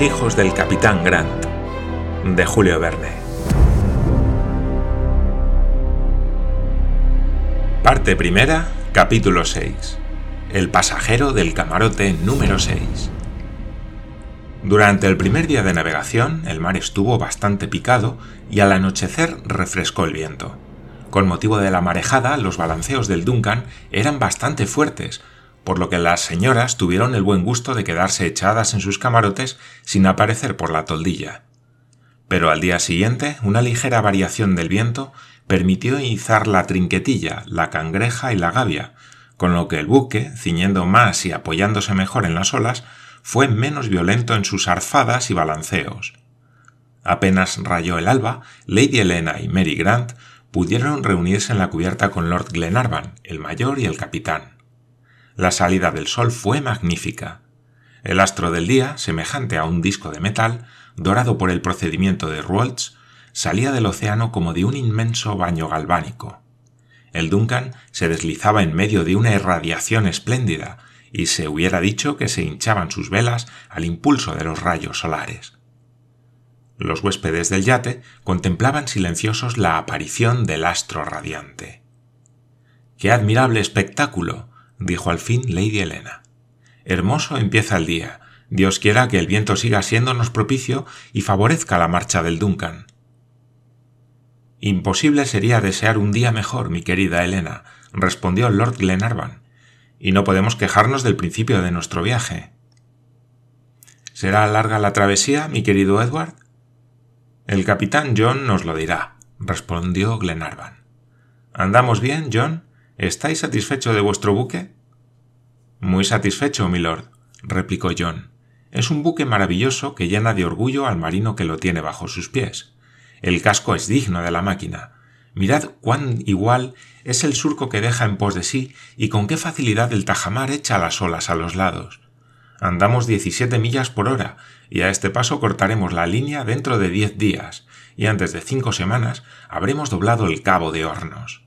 Hijos del capitán Grant, de Julio Verne. Parte primera, capítulo 6. El pasajero del camarote número 6. Durante el primer día de navegación, el mar estuvo bastante picado y al anochecer refrescó el viento. Con motivo de la marejada, los balanceos del Duncan eran bastante fuertes, por lo que las señoras tuvieron el buen gusto de quedarse echadas en sus camarotes sin aparecer por la toldilla. Pero al día siguiente, una ligera variación del viento permitió izar la trinquetilla, la cangreja y la gavia, con lo que el buque, ciñendo más y apoyándose mejor en las olas, fue menos violento en sus arfadas y balanceos. Apenas rayó el alba, Lady Helena y Mary Grant pudieron reunirse en la cubierta con Lord Glenarvan, el mayor y el capitán. La salida del sol fue magnífica. El astro del día, semejante a un disco de metal, dorado por el procedimiento de Ruoltz, salía del océano como de un inmenso baño galvánico. El Duncan se deslizaba en medio de una irradiación espléndida, y se hubiera dicho que se hinchaban sus velas al impulso de los rayos solares. Los huéspedes del yate contemplaban silenciosos la aparición del astro radiante. ¡Qué admirable espectáculo! Dijo al fin Lady Helena. Hermoso empieza el día. Dios quiera que el viento siga siéndonos propicio y favorezca la marcha del Duncan. Imposible sería desear un día mejor, mi querida Helena, respondió Lord Glenarvan, y no podemos quejarnos del principio de nuestro viaje. ¿Será larga la travesía, mi querido Edward? El capitán John nos lo dirá, respondió Glenarvan. ¿Andamos bien, John? ¿Estáis satisfecho de vuestro buque? Muy satisfecho, milord, replicó John. Es un buque maravilloso que llena de orgullo al marino que lo tiene bajo sus pies. El casco es digno de la máquina. Mirad cuán igual es el surco que deja en pos de sí y con qué facilidad el tajamar echa las olas a los lados. Andamos 17 millas por hora y a este paso cortaremos la línea dentro de diez días y antes de cinco semanas habremos doblado el cabo de Hornos.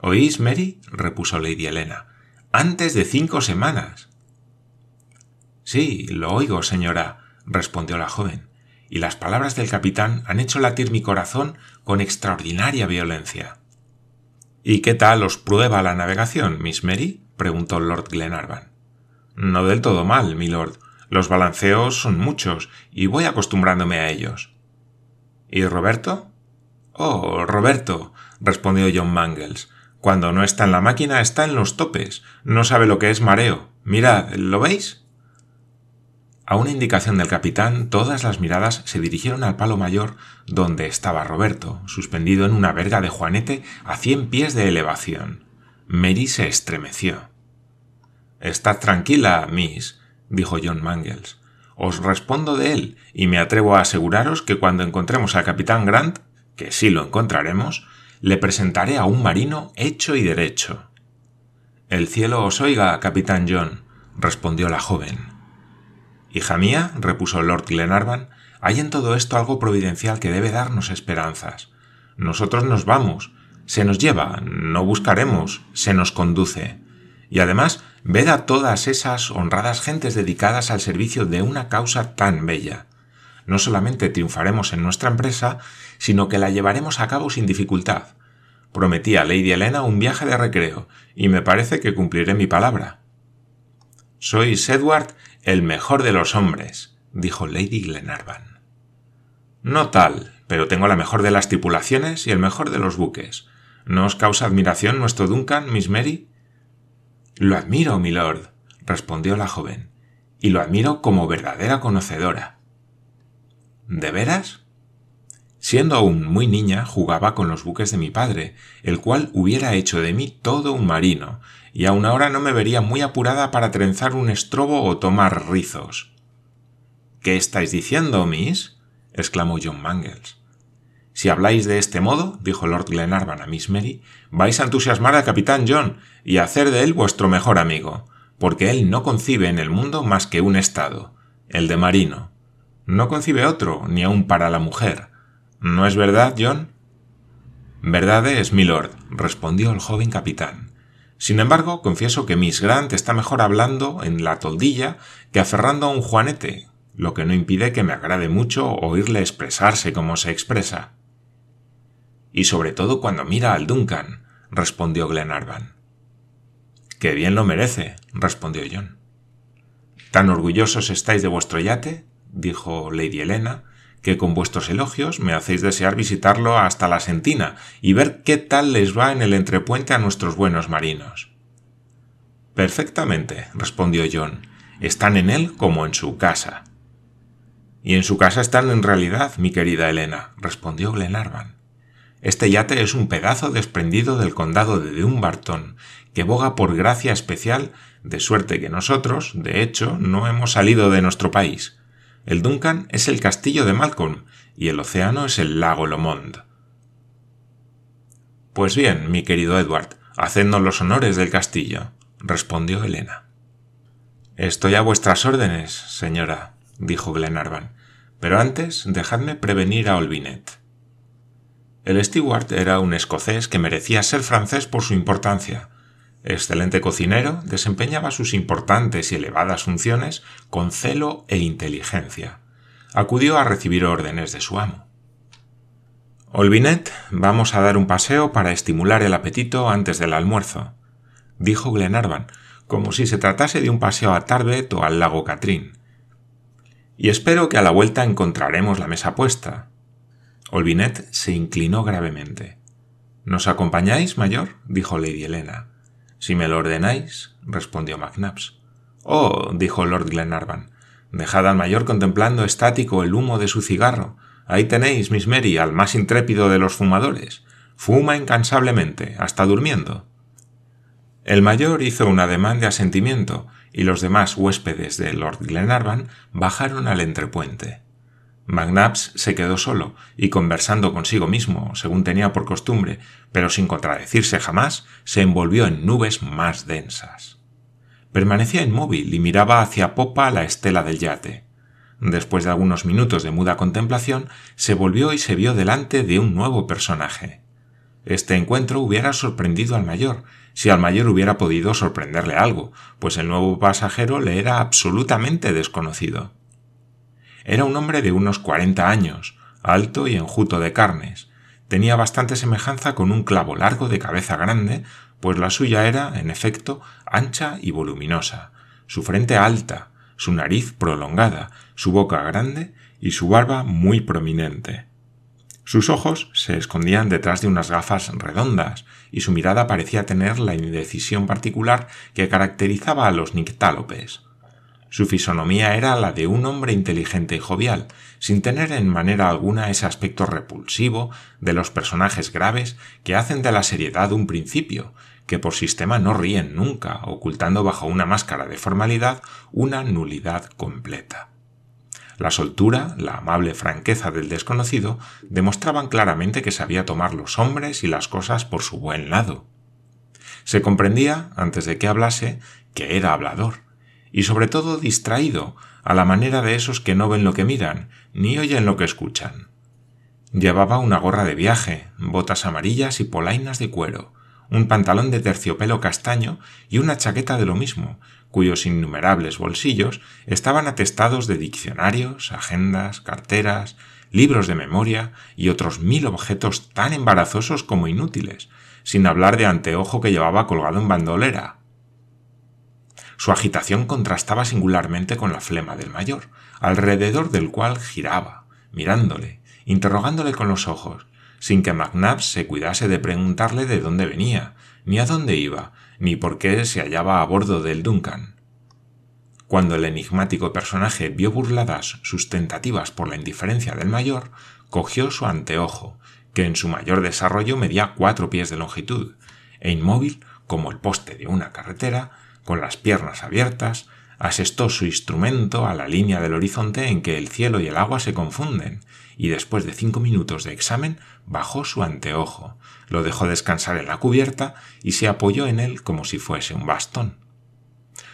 ¿Oís, Mary? repuso Lady Helena. Antes de cinco semanas. Sí, lo oigo, señora, respondió la joven, y las palabras del capitán han hecho latir mi corazón con extraordinaria violencia. ¿Y qué tal os prueba la navegación, Miss Mary? preguntó Lord Glenarvan. No del todo mal, milord. Los balanceos son muchos, y voy acostumbrándome a ellos. ¿Y Roberto? Oh, Roberto, respondió John Mangles, cuando no está en la máquina está en los topes. No sabe lo que es mareo. Mirad, ¿lo veis? A una indicación del capitán, todas las miradas se dirigieron al palo mayor donde estaba Roberto, suspendido en una verga de juanete a cien pies de elevación. Mary se estremeció. Estad tranquila, Miss, dijo John Mangles. Os respondo de él, y me atrevo a aseguraros que cuando encontremos al capitán Grant, que sí lo encontraremos, le presentaré a un marino hecho y derecho. El cielo os oiga, capitán John, respondió la joven. Hija mía, repuso Lord Glenarvan, hay en todo esto algo providencial que debe darnos esperanzas. Nosotros nos vamos, se nos lleva, no buscaremos, se nos conduce. Y además, ved a todas esas honradas gentes dedicadas al servicio de una causa tan bella no solamente triunfaremos en nuestra empresa, sino que la llevaremos a cabo sin dificultad. Prometí a Lady Helena un viaje de recreo, y me parece que cumpliré mi palabra. Sois, Edward, el mejor de los hombres, dijo Lady Glenarvan. No tal, pero tengo la mejor de las tripulaciones y el mejor de los buques. ¿No os causa admiración nuestro Duncan, Miss Mary? Lo admiro, milord, respondió la joven, y lo admiro como verdadera conocedora. ¿De veras? Siendo aún muy niña, jugaba con los buques de mi padre, el cual hubiera hecho de mí todo un marino, y aun ahora no me vería muy apurada para trenzar un estrobo o tomar rizos. ¿Qué estáis diciendo, Miss? exclamó John Mangles. Si habláis de este modo, dijo Lord Glenarvan a Miss Mary, vais a entusiasmar al capitán John y a hacer de él vuestro mejor amigo, porque él no concibe en el mundo más que un estado, el de marino. No concibe otro, ni aun para la mujer. ¿No es verdad, John? Verdad es, milord, respondió el joven capitán. Sin embargo, confieso que Miss Grant está mejor hablando en la toldilla que aferrando a un juanete, lo que no impide que me agrade mucho oírle expresarse como se expresa. Y sobre todo cuando mira al Duncan, respondió Glenarvan. Que bien lo merece, respondió John. ¿Tan orgullosos estáis de vuestro yate? Dijo Lady Helena, que con vuestros elogios me hacéis desear visitarlo hasta la Sentina y ver qué tal les va en el entrepuente a nuestros buenos marinos. Perfectamente, respondió John. Están en él como en su casa. Y en su casa están en realidad, mi querida Elena, respondió Glenarvan. Este yate es un pedazo desprendido del condado de Dumbarton, que boga por gracia especial, de suerte que nosotros, de hecho, no hemos salido de nuestro país. El Duncan es el castillo de Malcolm y el océano es el lago Lomond. Pues bien, mi querido Edward, hacednos los honores del castillo, respondió Elena. Estoy a vuestras órdenes, señora, dijo Glenarvan, pero antes dejadme prevenir a Olvinet. El steward era un escocés que merecía ser francés por su importancia. Excelente cocinero, desempeñaba sus importantes y elevadas funciones con celo e inteligencia. Acudió a recibir órdenes de su amo. Olvinet, vamos a dar un paseo para estimular el apetito antes del almuerzo, dijo Glenarvan, como si se tratase de un paseo a Tarbet o al lago Catrín. Y espero que a la vuelta encontraremos la mesa puesta. Olvinet se inclinó gravemente. ¿Nos acompañáis, mayor? dijo Lady Helena. Si me lo ordenáis, respondió McNabbs. Oh, dijo Lord Glenarvan, dejad al mayor contemplando estático el humo de su cigarro. Ahí tenéis, Miss Mary, al más intrépido de los fumadores. Fuma incansablemente, hasta durmiendo. El mayor hizo un ademán de asentimiento, y los demás huéspedes de Lord Glenarvan bajaron al entrepuente. McNabbs se quedó solo y conversando consigo mismo, según tenía por costumbre, pero sin contradecirse jamás, se envolvió en nubes más densas. Permanecía inmóvil y miraba hacia popa la estela del yate. Después de algunos minutos de muda contemplación, se volvió y se vio delante de un nuevo personaje. Este encuentro hubiera sorprendido al mayor, si al mayor hubiera podido sorprenderle algo, pues el nuevo pasajero le era absolutamente desconocido. Era un hombre de unos cuarenta años, alto y enjuto de carnes. Tenía bastante semejanza con un clavo largo de cabeza grande, pues la suya era, en efecto, ancha y voluminosa, su frente alta, su nariz prolongada, su boca grande y su barba muy prominente. Sus ojos se escondían detrás de unas gafas redondas y su mirada parecía tener la indecisión particular que caracterizaba a los nictálopes. Su fisonomía era la de un hombre inteligente y jovial, sin tener en manera alguna ese aspecto repulsivo de los personajes graves que hacen de la seriedad un principio, que por sistema no ríen nunca, ocultando bajo una máscara de formalidad una nulidad completa. La soltura, la amable franqueza del desconocido demostraban claramente que sabía tomar los hombres y las cosas por su buen lado. Se comprendía, antes de que hablase, que era hablador, y sobre todo distraído, a la manera de esos que no ven lo que miran, ni oyen lo que escuchan. Llevaba una gorra de viaje, botas amarillas y polainas de cuero, un pantalón de terciopelo castaño y una chaqueta de lo mismo, cuyos innumerables bolsillos estaban atestados de diccionarios, agendas, carteras, libros de memoria y otros mil objetos tan embarazosos como inútiles, sin hablar de anteojo que llevaba colgado en bandolera, su agitación contrastaba singularmente con la flema del mayor, alrededor del cual giraba, mirándole, interrogándole con los ojos, sin que McNabbs se cuidase de preguntarle de dónde venía, ni a dónde iba, ni por qué se hallaba a bordo del Duncan. Cuando el enigmático personaje vio burladas sus tentativas por la indiferencia del mayor, cogió su anteojo, que en su mayor desarrollo medía cuatro pies de longitud, e inmóvil como el poste de una carretera, con las piernas abiertas, asestó su instrumento a la línea del horizonte en que el cielo y el agua se confunden, y después de cinco minutos de examen bajó su anteojo, lo dejó descansar en la cubierta y se apoyó en él como si fuese un bastón.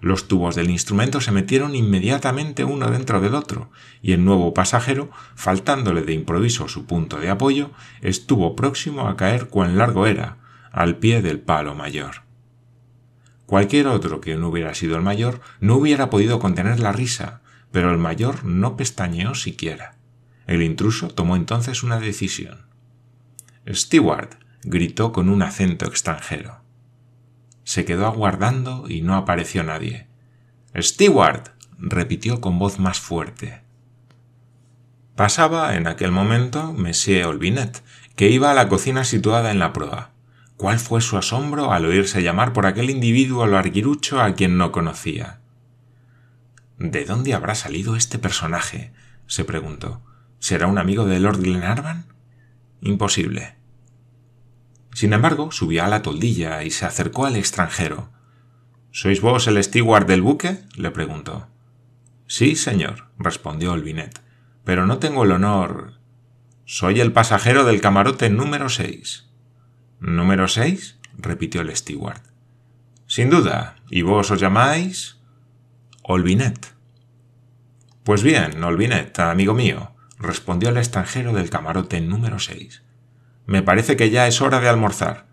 Los tubos del instrumento se metieron inmediatamente uno dentro del otro, y el nuevo pasajero, faltándole de improviso su punto de apoyo, estuvo próximo a caer cuán largo era, al pie del palo mayor. Cualquier otro que no hubiera sido el mayor no hubiera podido contener la risa, pero el mayor no pestañeó siquiera. El intruso tomó entonces una decisión. Steward, gritó con un acento extranjero. Se quedó aguardando y no apareció nadie. Steward, repitió con voz más fuerte. Pasaba en aquel momento Monsieur Olvinet, que iba a la cocina situada en la proa. ¿Cuál fue su asombro al oírse llamar por aquel individuo larguirucho a quien no conocía? ¿De dónde habrá salido este personaje? se preguntó. ¿Será un amigo de Lord Glenarvan? Imposible. Sin embargo, subió a la toldilla y se acercó al extranjero. ¿Sois vos el steward del buque? le preguntó. Sí, señor, respondió Olvinet, pero no tengo el honor. Soy el pasajero del camarote número seis. ¿Número seis? repitió el steward. Sin duda. ¿Y vos os llamáis? Olvinet. Pues bien, Olvinet, amigo mío, respondió el extranjero del camarote número seis. Me parece que ya es hora de almorzar.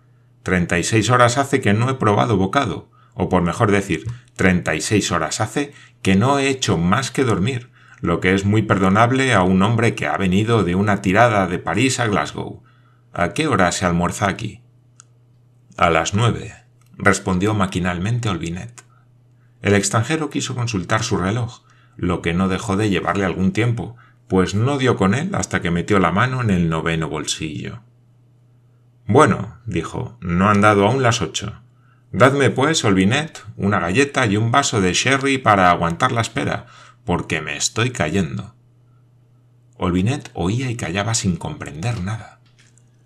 Treinta y seis horas hace que no he probado bocado, o por mejor decir, treinta y seis horas hace que no he hecho más que dormir, lo que es muy perdonable a un hombre que ha venido de una tirada de París a Glasgow. ¿A qué hora se almuerza aquí? A las nueve, respondió maquinalmente Olvinet. El extranjero quiso consultar su reloj, lo que no dejó de llevarle algún tiempo, pues no dio con él hasta que metió la mano en el noveno bolsillo. Bueno, dijo, no han dado aún las ocho. Dadme, pues, Olvinet, una galleta y un vaso de sherry para aguantar la espera, porque me estoy cayendo. Olvinet oía y callaba sin comprender nada.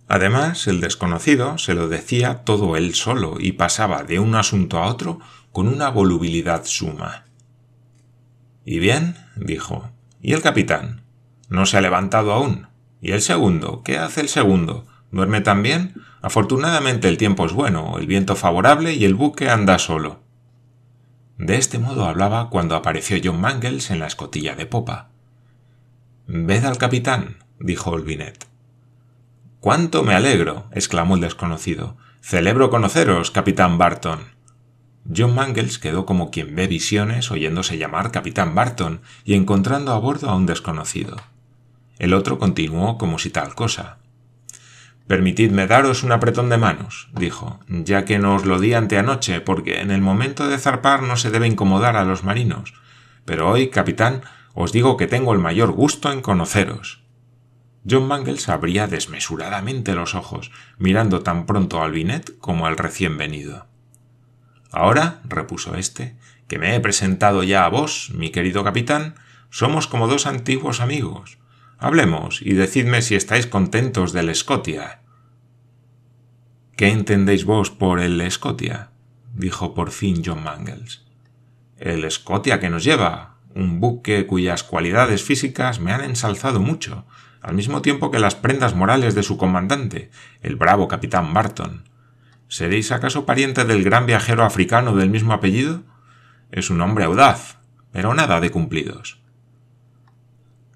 Además, el desconocido se lo decía todo él solo y pasaba de un asunto a otro con una volubilidad suma. ¿Y bien? dijo. ¿Y el capitán? ¿No se ha levantado aún? ¿Y el segundo? ¿Qué hace el segundo? ¿Duerme también? Afortunadamente el tiempo es bueno, el viento favorable y el buque anda solo. De este modo hablaba cuando apareció John Mangles en la escotilla de popa. Ved al capitán, dijo Olvinet. Cuánto me alegro, exclamó el desconocido. Celebro conoceros, capitán Barton. John Mangles quedó como quien ve visiones oyéndose llamar capitán Barton y encontrando a bordo a un desconocido. El otro continuó como si tal cosa. Permitidme daros un apretón de manos, dijo, ya que no os lo di anteanoche, porque en el momento de zarpar no se debe incomodar a los marinos. Pero hoy, capitán, os digo que tengo el mayor gusto en conoceros. John Mangles abría desmesuradamente los ojos, mirando tan pronto al Binet como al recién venido. Ahora, repuso éste, que me he presentado ya a vos, mi querido capitán, somos como dos antiguos amigos. Hablemos y decidme si estáis contentos del Scotia. ¿Qué entendéis vos por el Scotia? dijo por fin John Mangles. El Scotia que nos lleva, un buque cuyas cualidades físicas me han ensalzado mucho, al mismo tiempo que las prendas morales de su comandante, el bravo capitán Barton. ¿Seréis acaso pariente del gran viajero africano del mismo apellido? Es un hombre audaz, pero nada de cumplidos.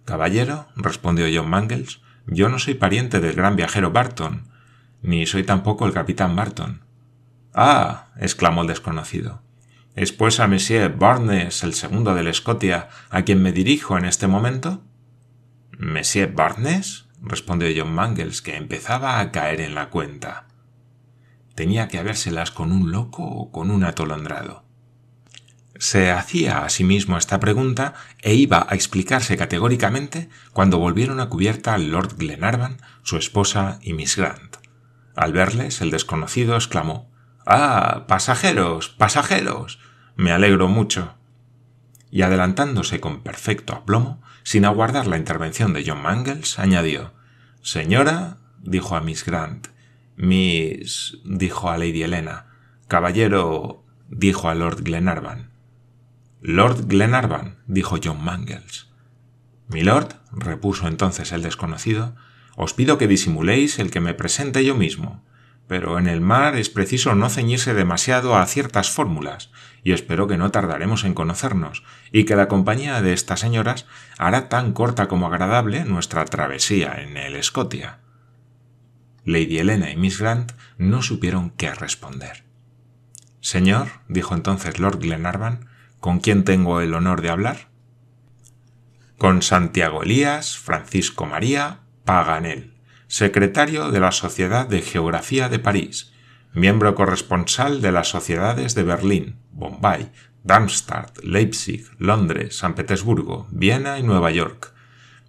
Caballero, respondió John Mangles, yo no soy pariente del gran viajero Barton, ni soy tampoco el capitán Barton. Ah, exclamó el desconocido. ¿Es pues a Monsieur Barnes, el segundo del Scotia, a quien me dirijo en este momento? ¿Monsieur Barnes? respondió John Mangles, que empezaba a caer en la cuenta. Tenía que habérselas con un loco o con un atolondrado. Se hacía a sí mismo esta pregunta e iba a explicarse categóricamente cuando volvieron a cubierta Lord Glenarvan, su esposa y Miss Grant. Al verles, el desconocido exclamó Ah. pasajeros. pasajeros. me alegro mucho. Y adelantándose con perfecto aplomo, sin aguardar la intervención de John Mangles, añadió Señora, dijo a Miss Grant. Miss, dijo a Lady Helena. Caballero, dijo a Lord Glenarvan. Lord Glenarvan, dijo John Mangles. Milord, repuso entonces el desconocido, os pido que disimuléis el que me presente yo mismo, pero en el mar es preciso no ceñirse demasiado a ciertas fórmulas, y espero que no tardaremos en conocernos, y que la compañía de estas señoras hará tan corta como agradable nuestra travesía en el Scotia. Lady Helena y Miss Grant no supieron qué responder. Señor, dijo entonces Lord Glenarvan, ¿Con quién tengo el honor de hablar? con Santiago Elías Francisco María Paganel, secretario de la Sociedad de Geografía de París, miembro corresponsal de las sociedades de Berlín, Bombay, Darmstadt, Leipzig, Londres, San Petersburgo, Viena y Nueva York,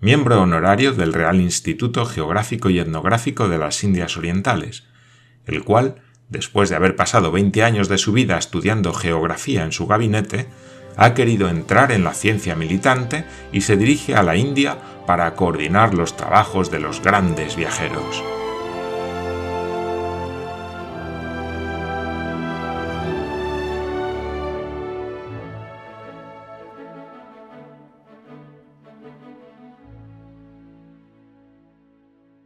miembro honorario del Real Instituto Geográfico y Etnográfico de las Indias Orientales, el cual, después de haber pasado 20 años de su vida estudiando geografía en su gabinete, ha querido entrar en la ciencia militante y se dirige a la India para coordinar los trabajos de los grandes viajeros.